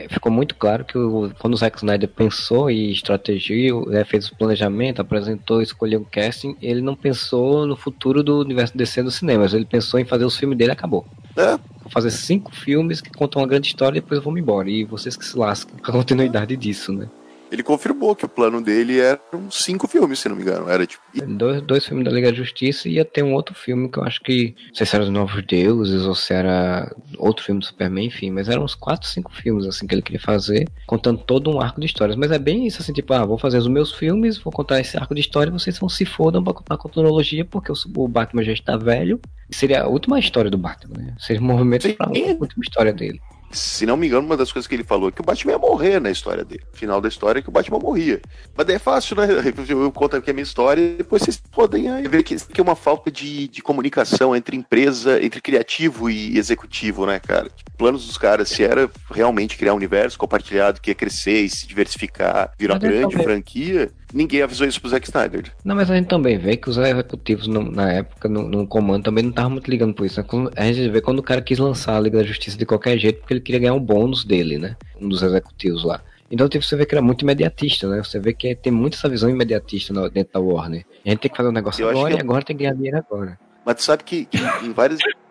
Ficou muito claro que o, quando o Zack Snyder pensou e estrategiou, né, fez o planejamento, apresentou, escolheu o casting, ele não pensou no futuro do universo DC nos cinemas, ele pensou em fazer os filmes dele e acabou. É. Vou fazer cinco filmes que contam uma grande história e depois eu vou me embora. E vocês que se lascam com a continuidade disso, né? Ele confirmou que o plano dele eram cinco filmes, se não me engano. Era tipo. Dois, dois filmes da Liga da Justiça e ia ter um outro filme que eu acho que. Não sei se era os Novos Deuses ou se era outro filme do Superman, enfim, mas eram uns quatro, cinco filmes assim que ele queria fazer, contando todo um arco de histórias. Mas é bem isso, assim, tipo, ah, vou fazer os meus filmes, vou contar esse arco de história, vocês vão se fodam pra contar a cronologia, porque o Batman já está velho. Seria a última história do Batman, né? Seria um movimento pra última história dele se não me engano, uma das coisas que ele falou é que o Batman ia morrer na história dele. final da história é que o Batman morria. Mas daí é fácil, né? Eu conto aqui a minha história e depois vocês podem ver que, que é uma falta de, de comunicação entre empresa, entre criativo e executivo, né, cara? Tipo, planos dos caras, se era realmente criar um universo compartilhado que ia crescer e se diversificar, virar uma grande franquia, ninguém avisou isso pro Zack Snyder. Não, mas a gente também vê que os executivos no, na época, no, no, comando, também não estavam muito ligando por isso. Né? A gente vê quando o cara quis lançar a Liga da Justiça de qualquer jeito, porque ele queria ganhar um bônus dele, né? Um dos executivos lá. Então tipo, você vê que era muito imediatista, né? Você vê que tem muito essa visão imediatista dentro da Warner. A gente tem que fazer um negócio Eu agora e agora tem que ganhar dinheiro agora. Mas tu sabe que, em várias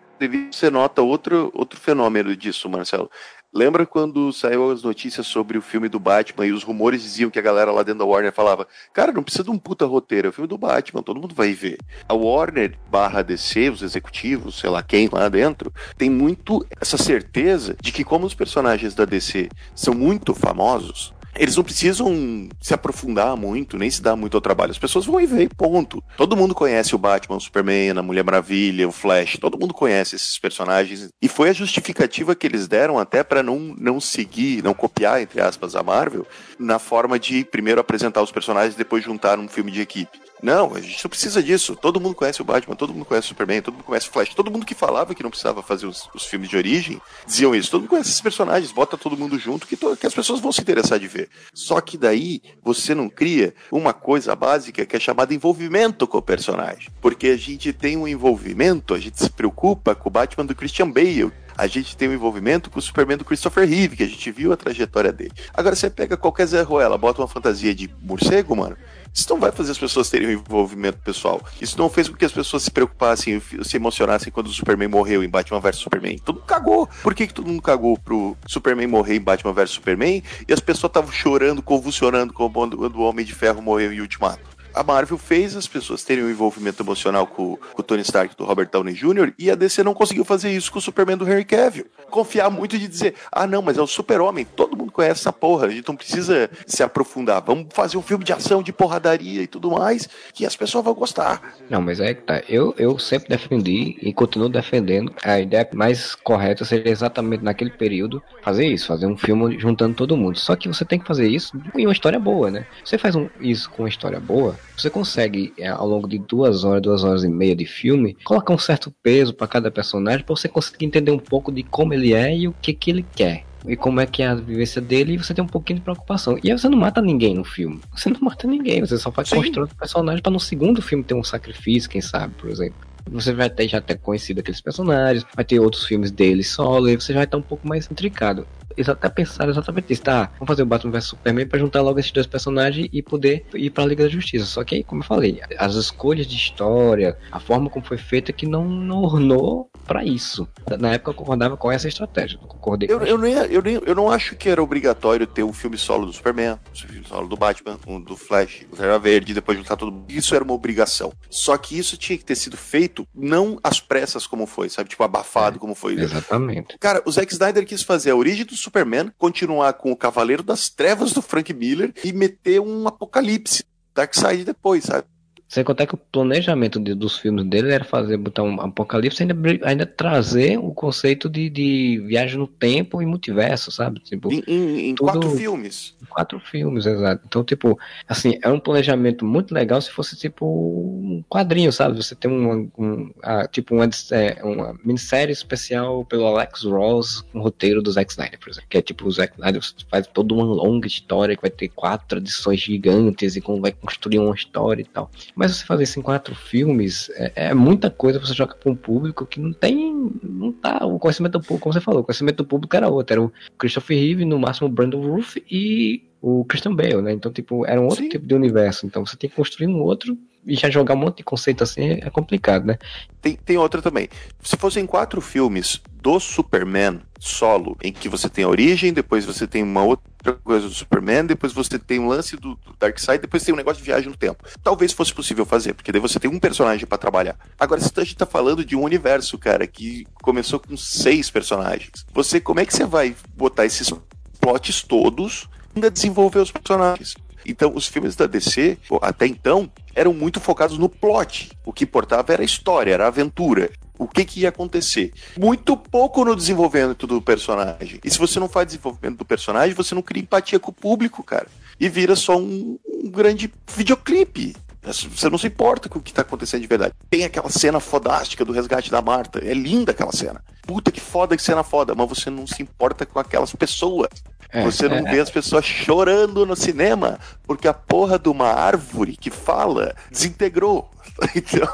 você nota outro, outro fenômeno disso, Marcelo. Lembra quando saiu as notícias sobre o filme do Batman e os rumores diziam que a galera lá dentro da Warner falava: Cara, não precisa de um puta roteiro, é o filme do Batman, todo mundo vai ver. A Warner barra DC, os executivos, sei lá quem lá dentro, tem muito essa certeza de que, como os personagens da DC são muito famosos, eles não precisam se aprofundar muito, nem se dar muito ao trabalho. As pessoas vão e ver, ponto. Todo mundo conhece o Batman, o Superman, a Mulher Maravilha, o Flash, todo mundo conhece esses personagens. E foi a justificativa que eles deram até para não, não seguir, não copiar, entre aspas, a Marvel, na forma de primeiro apresentar os personagens e depois juntar num filme de equipe. Não, a gente não precisa disso. Todo mundo conhece o Batman, todo mundo conhece o Superman, todo mundo conhece o Flash. Todo mundo que falava que não precisava fazer os, os filmes de origem diziam isso. Todo mundo conhece esses personagens, bota todo mundo junto que, to, que as pessoas vão se interessar de ver. Só que daí você não cria uma coisa básica que é chamada envolvimento com o personagem. Porque a gente tem um envolvimento, a gente se preocupa com o Batman do Christian Bale A gente tem um envolvimento com o Superman do Christopher Reeve, que a gente viu a trajetória dele. Agora você pega qualquer Zé Ruela, bota uma fantasia de morcego, mano. Isso não vai fazer as pessoas terem um envolvimento pessoal. Isso não fez com que as pessoas se preocupassem, se emocionassem quando o Superman morreu em Batman vs Superman. Todo mundo cagou. Por que, que todo mundo cagou pro Superman morrer em Batman vs Superman e as pessoas estavam chorando, convulsionando quando o Homem de Ferro morreu em Ultimato? A Marvel fez as pessoas terem um envolvimento emocional com, com o Tony Stark do Robert Downey Jr. e a DC não conseguiu fazer isso com o Superman do Henry Cavill. Confiar muito de dizer, ah não, mas é o super-homem, todo mundo conhece essa porra, a gente não precisa se aprofundar, vamos fazer um filme de ação, de porradaria e tudo mais, que as pessoas vão gostar. Não, mas é que tá, eu, eu sempre defendi e continuo defendendo, a ideia mais correta seria exatamente naquele período fazer isso, fazer um filme juntando todo mundo. Só que você tem que fazer isso em uma história boa, né? Você faz um, isso com uma história boa, você consegue, é, ao longo de duas horas, duas horas e meia de filme, colocar um certo peso para cada personagem para você conseguir entender um pouco de como ele é e o que, que ele quer e como é que é a vivência dele e você tem um pouquinho de preocupação. E aí você não mata ninguém no filme. Você não mata ninguém, você só vai construindo o personagem para no segundo filme ter um sacrifício, quem sabe, por exemplo. Você vai ter já ter conhecido aqueles personagens, vai ter outros filmes dele solo, e você já vai estar um pouco mais intricado eles até pensaram exatamente isso. Tá, vamos fazer o Batman vs Superman pra juntar logo esses dois personagens e poder ir pra Liga da Justiça. Só que aí, como eu falei, as escolhas de história, a forma como foi feita que não, não ornou para isso. Na época eu concordava com essa estratégia. Eu concordei eu, eu, não ia, eu, nem, eu não acho que era obrigatório ter um filme solo do Superman, um filme solo do Batman, um do Flash, o Terra Verde, depois juntar tudo. Isso era uma obrigação. Só que isso tinha que ter sido feito não às pressas como foi, sabe? Tipo, abafado é, como foi. Exatamente. Cara, o Zack Snyder quis fazer a origem do Superman, continuar com o Cavaleiro das Trevas do Frank Miller e meter um apocalipse. Darkseid depois, sabe? Sem contar que o planejamento de, dos filmes dele era fazer, botar um apocalipse e ainda, ainda trazer o conceito de, de viagem no tempo e multiverso, sabe? Tipo, em, em, em tudo, quatro filmes. Quatro filmes, exato. Então, tipo, assim, é um planejamento muito legal se fosse, tipo, um quadrinho, sabe? Você tem uma, um, a, tipo, uma, é, uma minissérie especial pelo Alex Ross com o roteiro do Zack Snyder, por exemplo. Que é tipo, o Zack Snyder faz toda uma longa história que vai ter quatro tradições gigantes e como vai construir uma história e tal. Mas você fazer isso em quatro filmes é, é muita coisa você joga para um público que não tem. não tá. O conhecimento do público, como você falou, o conhecimento do público era outro. Era o Christopher Reeve, no máximo o Brandon Roof e o Christian Bale, né? Então, tipo, era um outro Sim. tipo de universo. Então você tem que construir um outro já jogar um monte de conceito assim é complicado, né? Tem, tem outra também. Se fossem quatro filmes do Superman solo, em que você tem a origem, depois você tem uma outra coisa do Superman, depois você tem um lance do, do Darkseid, depois tem um negócio de viagem no tempo. Talvez fosse possível fazer, porque daí você tem um personagem para trabalhar. Agora, se a gente tá falando de um universo, cara, que começou com seis personagens, você, como é que você vai botar esses plots todos ainda desenvolver os personagens? Então, os filmes da DC, até então, eram muito focados no plot. O que importava era a história, era a aventura. O que, que ia acontecer? Muito pouco no desenvolvimento do personagem. E se você não faz desenvolvimento do personagem, você não cria empatia com o público, cara. E vira só um, um grande videoclipe. Você não se importa com o que está acontecendo de verdade. Tem aquela cena fodástica do resgate da Marta. É linda aquela cena. Puta que foda, que cena foda. Mas você não se importa com aquelas pessoas. É, você não vê as pessoas chorando no cinema porque a porra de uma árvore que fala desintegrou. Então,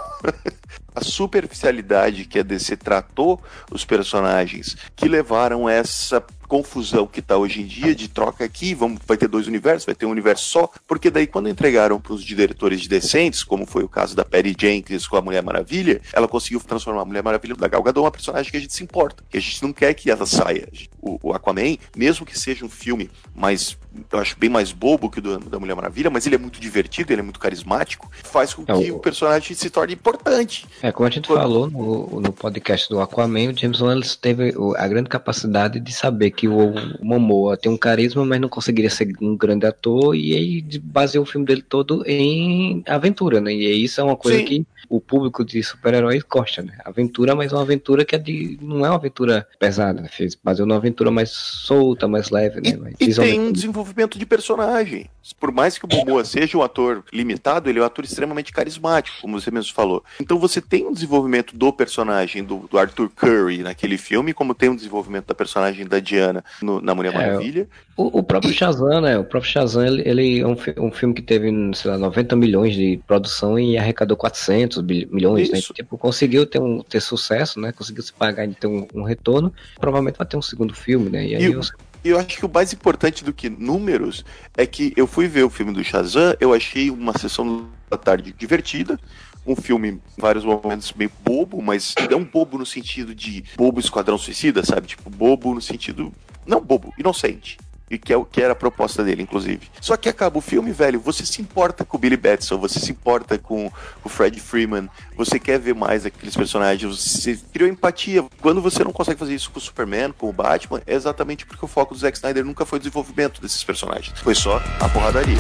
a superficialidade que a DC tratou os personagens que levaram essa confusão que está hoje em dia de troca aqui, vamos, vai ter dois universos, vai ter um universo só, porque daí quando entregaram para os diretores de decentes, como foi o caso da Perry Jenkins com a Mulher Maravilha, ela conseguiu transformar a Mulher Maravilha da Gal Gadot uma personagem que a gente se importa, que a gente não quer que ela saia. O, o Aquaman, mesmo que seja um filme mais, eu acho bem mais bobo que o do, da Mulher Maravilha, mas ele é muito divertido, ele é muito carismático, faz com é, que o... o personagem se torne importante. É, como a gente Por... falou no, no podcast do Aquaman, o James Wan teve a grande capacidade de saber que o Momoa tem um carisma, mas não conseguiria ser um grande ator, e aí baseou o filme dele todo em aventura, né? E isso é uma coisa Sim. que o público de super-heróis gosta, né? Aventura, mas uma aventura que é de. não é uma aventura pesada, né? Fez, baseou numa aventura mais solta, mais leve, né? E, e tem um desenvolvimento de personagem. Por mais que o Momoa seja um ator limitado, ele é um ator extremamente carismático, como você mesmo falou. falou. Então você tem um desenvolvimento do personagem do, do Arthur Curry naquele filme, como tem um desenvolvimento da personagem da Diana no, na Mulher é, Maravilha. O, o, próprio Shazam, né? O próprio Shazam, ele, ele é um, um, filme que teve, sei lá, 90 milhões de produção e arrecadou 400 milhões, né? Tipo, conseguiu ter, um, ter sucesso, né? Conseguiu se pagar e ter um, um, retorno. Provavelmente vai ter um segundo filme, né? E aí e você... eu acho que o mais importante do que números é que eu fui ver o filme do Shazam, eu achei uma sessão da tarde divertida, um filme, em vários momentos, meio bobo, mas não bobo no sentido de bobo esquadrão suicida, sabe? Tipo, bobo no sentido. Não bobo, inocente e que é o que era a proposta dele, inclusive. Só que acaba o filme, velho, você se importa com o Billy Batson, você se importa com o Fred Freeman, você quer ver mais aqueles personagens, você criou empatia. Quando você não consegue fazer isso com o Superman, com o Batman, é exatamente porque o foco do Zack Snyder nunca foi o desenvolvimento desses personagens, foi só a porradaria.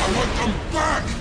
I want them back!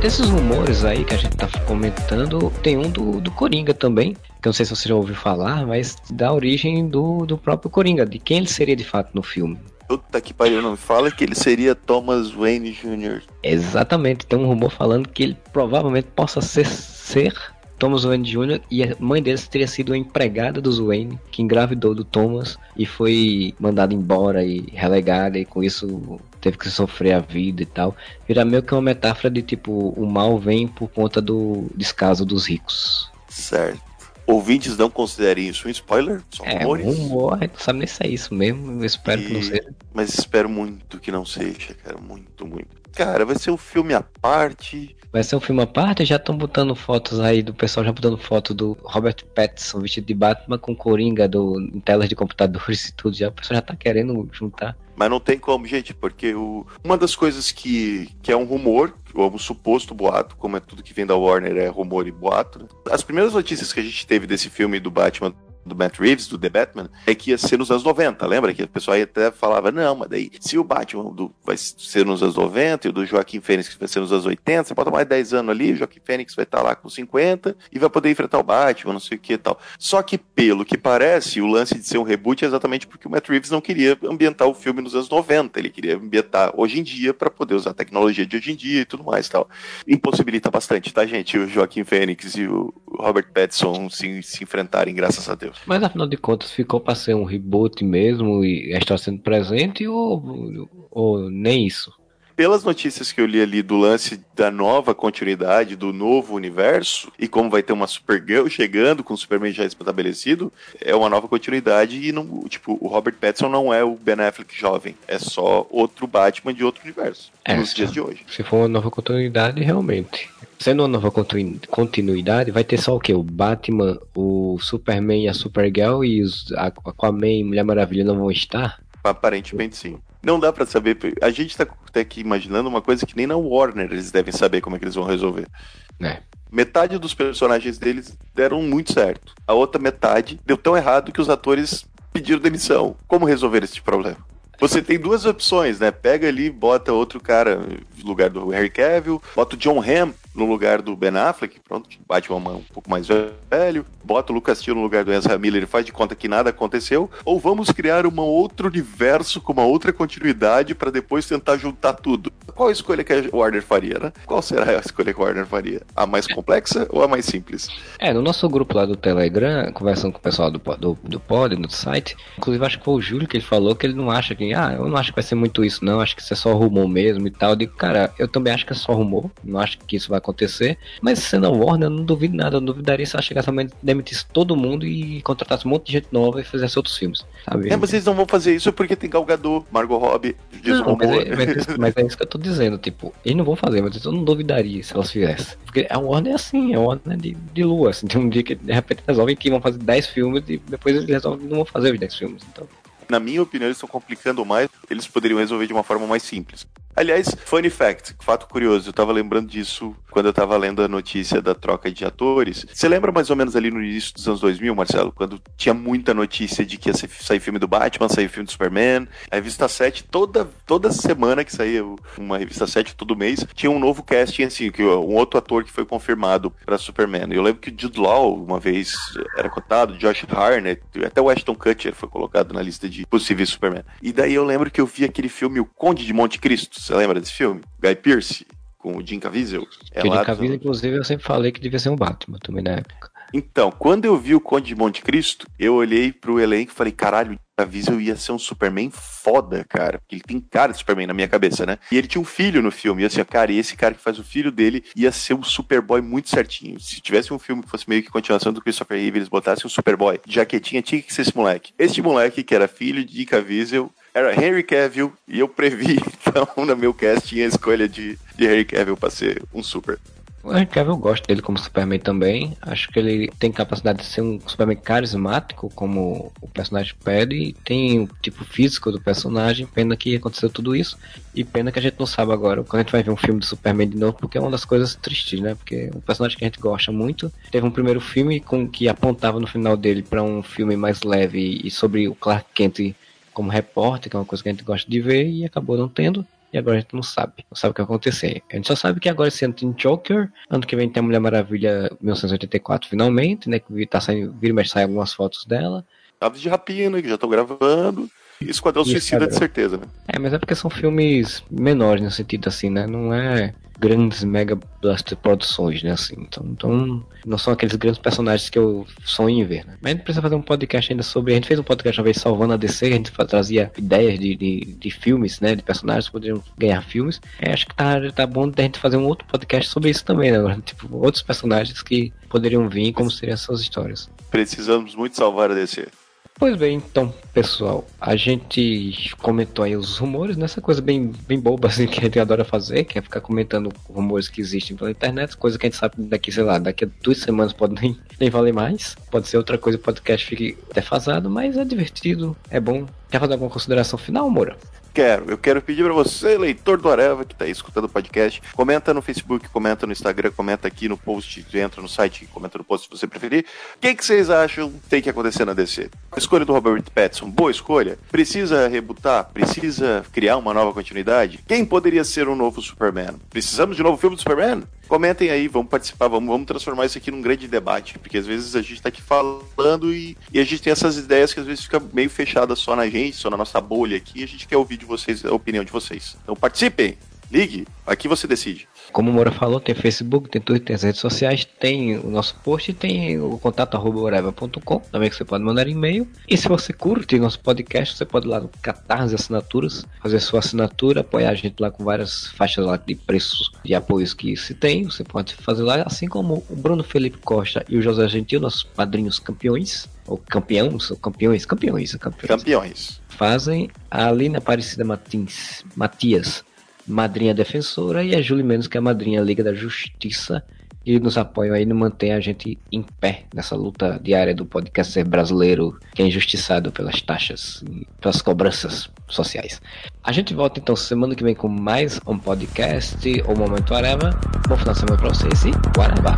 Desses rumores aí que a gente tá comentando, tem um do, do Coringa também, que eu não sei se você já ouviu falar, mas da origem do, do próprio Coringa, de quem ele seria de fato no filme. Puta que pariu, não me fala que ele seria Thomas Wayne Jr. Exatamente, tem um rumor falando que ele provavelmente possa ser, ser Thomas Wayne Jr. e a mãe deles teria sido a empregada do Wayne, que engravidou do Thomas e foi mandada embora e relegada, e com isso teve que sofrer a vida e tal. Vira meio que uma metáfora de tipo, o mal vem por conta do descaso dos ricos. Certo. Ouvintes não considerem isso um spoiler? Só é, rumores? rumor, não sabe nem se é isso mesmo. Eu espero e... que não seja. Mas espero muito que não seja, cara. Muito, muito. Cara, vai ser um filme à parte. Vai ser um filme à parte, já estão botando fotos aí do pessoal, já botando foto do Robert Pattinson vestido de Batman com Coringa do, em telas de computadores e tudo. Já, o pessoal já tá querendo juntar. Mas não tem como, gente, porque o, uma das coisas que, que é um rumor, ou um suposto boato, como é tudo que vem da Warner é rumor e boato, as primeiras notícias que a gente teve desse filme do Batman do Matt Reeves, do The Batman, é que ia ser nos anos 90. Lembra que o pessoal até falava, não, mas daí, se o Batman do, vai ser nos anos 90 e o do Joaquim Fênix vai ser nos anos 80, você bota mais 10 anos ali, o Joaquim Fênix vai estar tá lá com 50 e vai poder enfrentar o Batman, não sei o que e tal. Só que, pelo que parece, o lance de ser um reboot é exatamente porque o Matt Reeves não queria ambientar o filme nos anos 90, ele queria ambientar hoje em dia para poder usar a tecnologia de hoje em dia e tudo mais tal. Impossibilita bastante, tá, gente? O Joaquim Fênix e o Robert Pattinson se, se enfrentarem, graças a Deus. Mas afinal de contas ficou para ser um reboot mesmo e está sendo presente ou, ou nem isso? Pelas notícias que eu li ali do lance da nova continuidade, do novo universo, e como vai ter uma Supergirl chegando com o Superman já estabelecido, é uma nova continuidade e não, tipo, o Robert Pattinson não é o Ben Affleck jovem, é só outro Batman de outro universo, é, nos dias de hoje. Se for uma nova continuidade, realmente. Sendo uma nova continuidade, vai ter só o que? O Batman, o Superman e a Supergirl e os Aquaman e Mulher Maravilha não vão estar? Aparentemente sim. Não dá para saber. A gente tá até aqui imaginando uma coisa que nem na Warner eles devem saber como é que eles vão resolver. É. Metade dos personagens deles deram muito certo. A outra metade deu tão errado que os atores pediram demissão. Como resolver esse problema? Você tem duas opções, né? Pega ali, bota outro cara no lugar do Harry Cavill, bota o John Hamm no lugar do Ben Affleck, pronto, bate uma um pouco mais velho, bota o Lucas Till no lugar do Ezra Miller e faz de conta que nada aconteceu, ou vamos criar um outro universo com uma outra continuidade para depois tentar juntar tudo. Qual a escolha que a Warner faria, né? Qual será a escolha que a Warner faria? A mais complexa ou a mais simples? É, no nosso grupo lá do Telegram, conversando com o pessoal do, do, do pod, do site, inclusive acho que foi o Júlio que ele falou que ele não acha que, ah, eu não acho que vai ser muito isso não, acho que isso é só rumor mesmo e tal. Eu digo, cara, eu também acho que é só rumor, não acho que isso vai acontecer. Mas sendo a Warner, eu não duvido nada. Eu não duvidaria se ela chegasse a demitisse todo mundo e contratasse um monte de gente nova e fizesse outros filmes. Sabe? É, mas eles não vão fazer isso porque tem Galgador, Margot Robbie, Jason não, mas, é, mas, mas, é, isso que eu tô dizendo. Tipo, eles não vão fazer, mas eu não duvidaria se elas fizessem. Porque a Warner é assim, é a Warner de, de lua. Assim, tem um dia que de repente resolvem que vão fazer 10 filmes e depois eles resolvem que não vão fazer os 10 filmes. Então na minha opinião, eles estão complicando mais. Eles poderiam resolver de uma forma mais simples. Aliás, funny fact, fato curioso, eu tava lembrando disso quando eu tava lendo a notícia da troca de atores. Você lembra mais ou menos ali no início dos anos 2000, Marcelo, quando tinha muita notícia de que ia sair filme do Batman, sair filme do Superman, a revista 7, toda, toda semana que saía uma revista 7, todo mês, tinha um novo casting, assim, que um outro ator que foi confirmado para Superman. Eu lembro que o Jude Law, uma vez, era cotado, Josh Harnett, até o Ashton Kutcher foi colocado na lista de possíveis Superman. E daí eu lembro que eu vi aquele filme O Conde de Monte Cristo, você lembra desse filme? Guy Pearce, com o Jim Caviezel. É o Jim Caviezel, inclusive, eu sempre falei que devia ser um Batman também na época. Então, quando eu vi o Conde de Monte Cristo, eu olhei pro elenco e falei, caralho, Caviezel ia ser um Superman foda, cara. Porque ele tem cara de Superman na minha cabeça, né? E ele tinha um filho no filme. E eu assim, cara, e esse cara que faz o filho dele ia ser um Superboy muito certinho. Se tivesse um filme que fosse meio que continuação do Christopher Reeve, eles botassem um Superboy de jaquetinha, tinha que ser esse moleque. Este moleque, que era filho de Caviezel, era Henry Cavill e eu previ, então, no meu casting, a escolha de, de Henry Cavill pra ser um super. O Henry Cavill eu gosto dele como Superman também. Acho que ele tem capacidade de ser um Superman carismático, como o personagem pede, tem o tipo físico do personagem. Pena que aconteceu tudo isso. E pena que a gente não sabe agora quando a gente vai ver um filme de Superman de novo, porque é uma das coisas tristes, né? Porque é um personagem que a gente gosta muito. Teve um primeiro filme com que apontava no final dele para um filme mais leve e sobre o Clark Kent como repórter, que é uma coisa que a gente gosta de ver, e acabou não tendo. E agora a gente não sabe. Não sabe o que vai acontecer. A gente só sabe que agora esse ano tem Joker. Ano que vem tem a Mulher Maravilha 1984 finalmente, né? Que tá saindo, vira e mexe sai algumas fotos dela. Aves de Rapina, que já estão gravando. Esquadrão Suicida, de certeza, né? É, mas é porque são filmes menores no sentido assim, né? Não é grandes mega blaster produções, né? Assim, então, então, não são aqueles grandes personagens que eu sonho em ver, né? Mas a gente precisa fazer um podcast ainda sobre. A gente fez um podcast uma vez salvando a DC, a gente trazia ideias de, de, de filmes, né? De personagens que poderiam ganhar filmes. É, acho que tá, tá bom da gente fazer um outro podcast sobre isso também, né? Tipo, outros personagens que poderiam vir, como seriam essas histórias. Precisamos muito salvar a DC. Pois bem, então, pessoal, a gente comentou aí os rumores, nessa coisa bem, bem boba assim que a gente adora fazer, que é ficar comentando rumores que existem pela internet, coisa que a gente sabe daqui, sei lá, daqui a duas semanas pode nem, nem valer mais, pode ser outra coisa, o podcast fique defasado, mas é divertido, é bom. Quer fazer alguma consideração final, Moura? Quero. Eu quero pedir para você, leitor do Areva, que está aí escutando o podcast, comenta no Facebook, comenta no Instagram, comenta aqui no post, entra no site, comenta no post se você preferir. O que, que vocês acham tem que acontecer na DC? A escolha do Robert Pattinson, boa escolha? Precisa rebutar? Precisa criar uma nova continuidade? Quem poderia ser um novo Superman? Precisamos de novo filme do Superman? Comentem aí, vamos participar, vamos, vamos transformar isso aqui num grande debate, porque às vezes a gente está aqui falando e, e, a gente tem essas ideias que às vezes fica meio fechada só na gente, só na nossa bolha aqui, e a gente quer ouvir de vocês a opinião de vocês. Então participem, ligue, aqui você decide. Como o Moura falou, tem Facebook, tem Twitter, tem as redes sociais, tem o nosso post, tem o contato arroba também que você pode mandar e-mail. E se você curte nosso podcast, você pode ir lá no Catarse Assinaturas, fazer sua assinatura, apoiar a gente lá com várias faixas lá de preços de apoios que se tem. Você pode fazer lá, assim como o Bruno Felipe Costa e o José Gentil, nossos padrinhos campeões, ou campeões, ou campeões, campeões, campeões. Campeões. Fazem a Aline Aparecida Matins, Matias madrinha defensora, e a Julie Menos, que é a madrinha Liga da Justiça, e nos apoiam aí e mantém a gente em pé nessa luta diária do podcast brasileiro que é injustiçado pelas taxas pelas cobranças sociais. A gente volta então semana que vem com mais um podcast ou Momento Areva. Bom final de semana pra vocês e Guarabá!